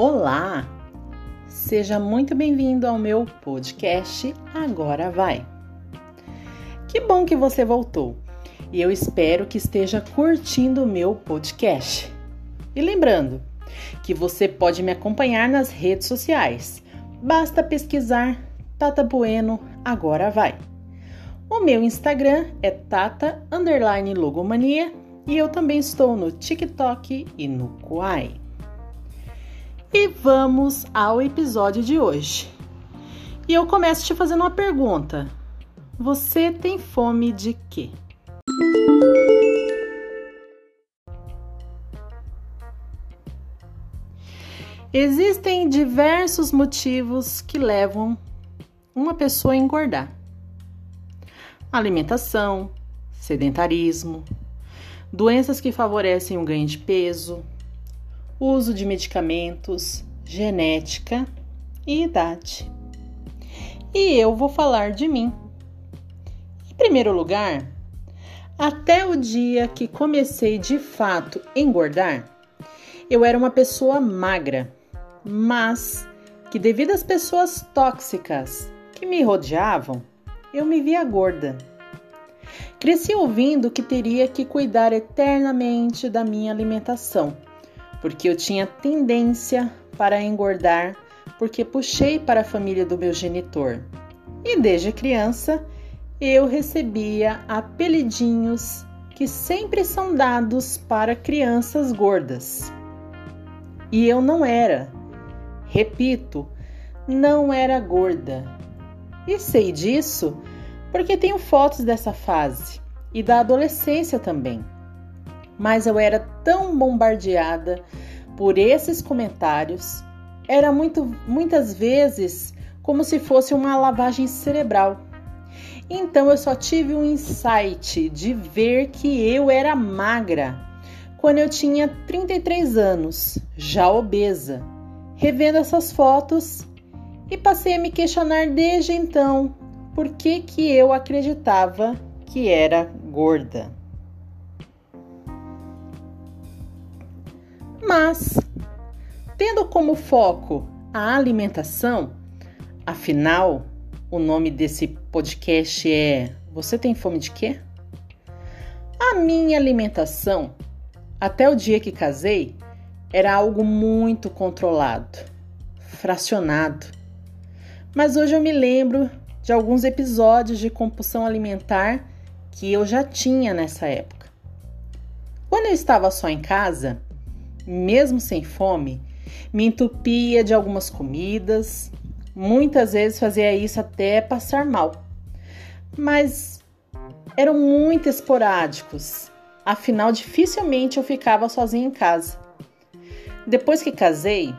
Olá! Seja muito bem-vindo ao meu podcast Agora Vai. Que bom que você voltou e eu espero que esteja curtindo o meu podcast. E lembrando que você pode me acompanhar nas redes sociais. Basta pesquisar Tata Bueno Agora Vai. O meu Instagram é Tata Logomania e eu também estou no TikTok e no Kuai. E vamos ao episódio de hoje. E eu começo te fazendo uma pergunta. Você tem fome de quê? Existem diversos motivos que levam uma pessoa a engordar: alimentação, sedentarismo, doenças que favorecem o ganho de peso, uso de medicamentos, genética e idade. E eu vou falar de mim. Em primeiro lugar, até o dia que comecei de fato engordar, eu era uma pessoa magra, mas que devido às pessoas tóxicas que me rodeavam, eu me via gorda. Cresci ouvindo que teria que cuidar eternamente da minha alimentação porque eu tinha tendência para engordar, porque puxei para a família do meu genitor. E desde criança eu recebia apelidinhos que sempre são dados para crianças gordas. E eu não era, repito, não era gorda. E sei disso porque tenho fotos dessa fase e da adolescência também mas eu era tão bombardeada por esses comentários, era muito, muitas vezes como se fosse uma lavagem cerebral. Então eu só tive um insight de ver que eu era magra quando eu tinha 33 anos, já obesa. Revendo essas fotos e passei a me questionar desde então por que, que eu acreditava que era gorda. Mas, tendo como foco a alimentação, afinal, o nome desse podcast é Você tem fome de quê? A minha alimentação, até o dia que casei, era algo muito controlado, fracionado. Mas hoje eu me lembro de alguns episódios de compulsão alimentar que eu já tinha nessa época. Quando eu estava só em casa, mesmo sem fome, me entupia de algumas comidas, muitas vezes fazia isso até passar mal. Mas eram muito esporádicos, afinal, dificilmente eu ficava sozinha em casa. Depois que casei,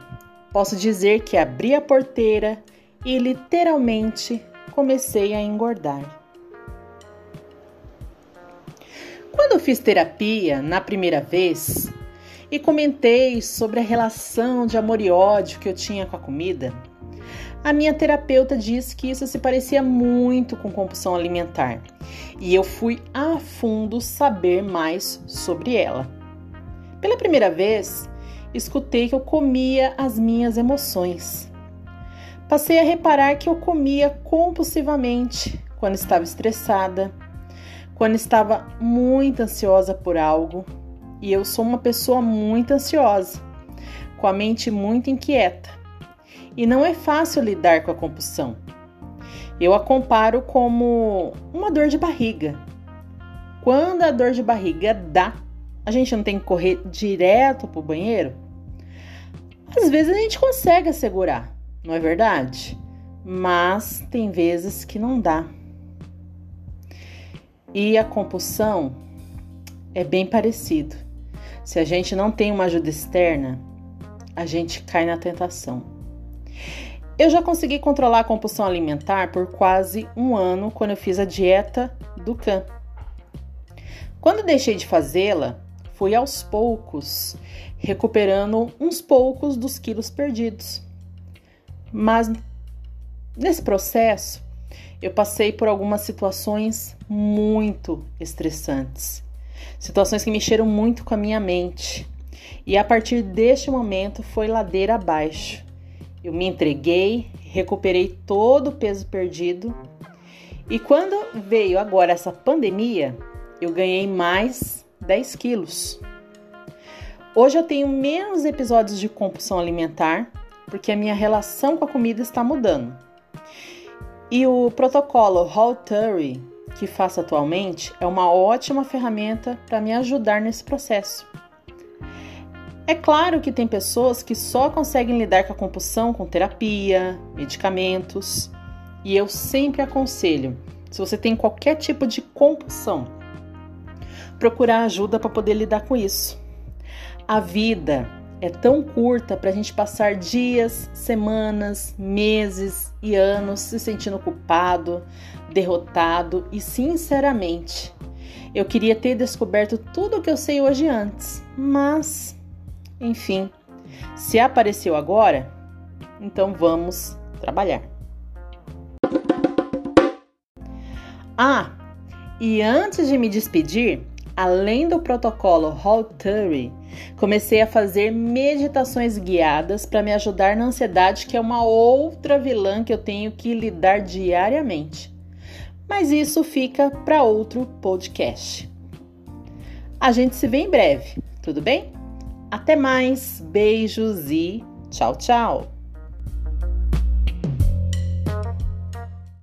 posso dizer que abri a porteira e literalmente comecei a engordar. Quando fiz terapia na primeira vez, e comentei sobre a relação de amor e ódio que eu tinha com a comida, a minha terapeuta disse que isso se parecia muito com compulsão alimentar e eu fui a fundo saber mais sobre ela. Pela primeira vez, escutei que eu comia as minhas emoções. Passei a reparar que eu comia compulsivamente quando estava estressada, quando estava muito ansiosa por algo e eu sou uma pessoa muito ansiosa, com a mente muito inquieta. E não é fácil lidar com a compulsão. Eu a comparo como uma dor de barriga. Quando a dor de barriga dá, a gente não tem que correr direto para o banheiro? Às vezes a gente consegue assegurar, não é verdade? Mas tem vezes que não dá. E a compulsão é bem parecido. Se a gente não tem uma ajuda externa, a gente cai na tentação. Eu já consegui controlar a compulsão alimentar por quase um ano quando eu fiz a dieta do CAN. Quando deixei de fazê-la, fui aos poucos recuperando uns poucos dos quilos perdidos. Mas nesse processo, eu passei por algumas situações muito estressantes situações que mexeram muito com a minha mente. E a partir deste momento foi ladeira abaixo. Eu me entreguei, recuperei todo o peso perdido. E quando veio agora essa pandemia, eu ganhei mais 10 quilos. Hoje eu tenho menos episódios de compulsão alimentar, porque a minha relação com a comida está mudando. E o protocolo Haltery que faço atualmente é uma ótima ferramenta para me ajudar nesse processo. É claro que tem pessoas que só conseguem lidar com a compulsão com terapia, medicamentos, e eu sempre aconselho, se você tem qualquer tipo de compulsão, procurar ajuda para poder lidar com isso. A vida é tão curta para a gente passar dias, semanas, meses e anos se sentindo culpado, derrotado e, sinceramente, eu queria ter descoberto tudo o que eu sei hoje antes, mas, enfim, se apareceu agora, então vamos trabalhar. Ah, e antes de me despedir, além do protocolo Halturi, comecei a fazer meditações guiadas para me ajudar na ansiedade, que é uma outra vilã que eu tenho que lidar diariamente. Mas isso fica para outro podcast. A gente se vê em breve, tudo bem? Até mais, beijos e tchau, tchau!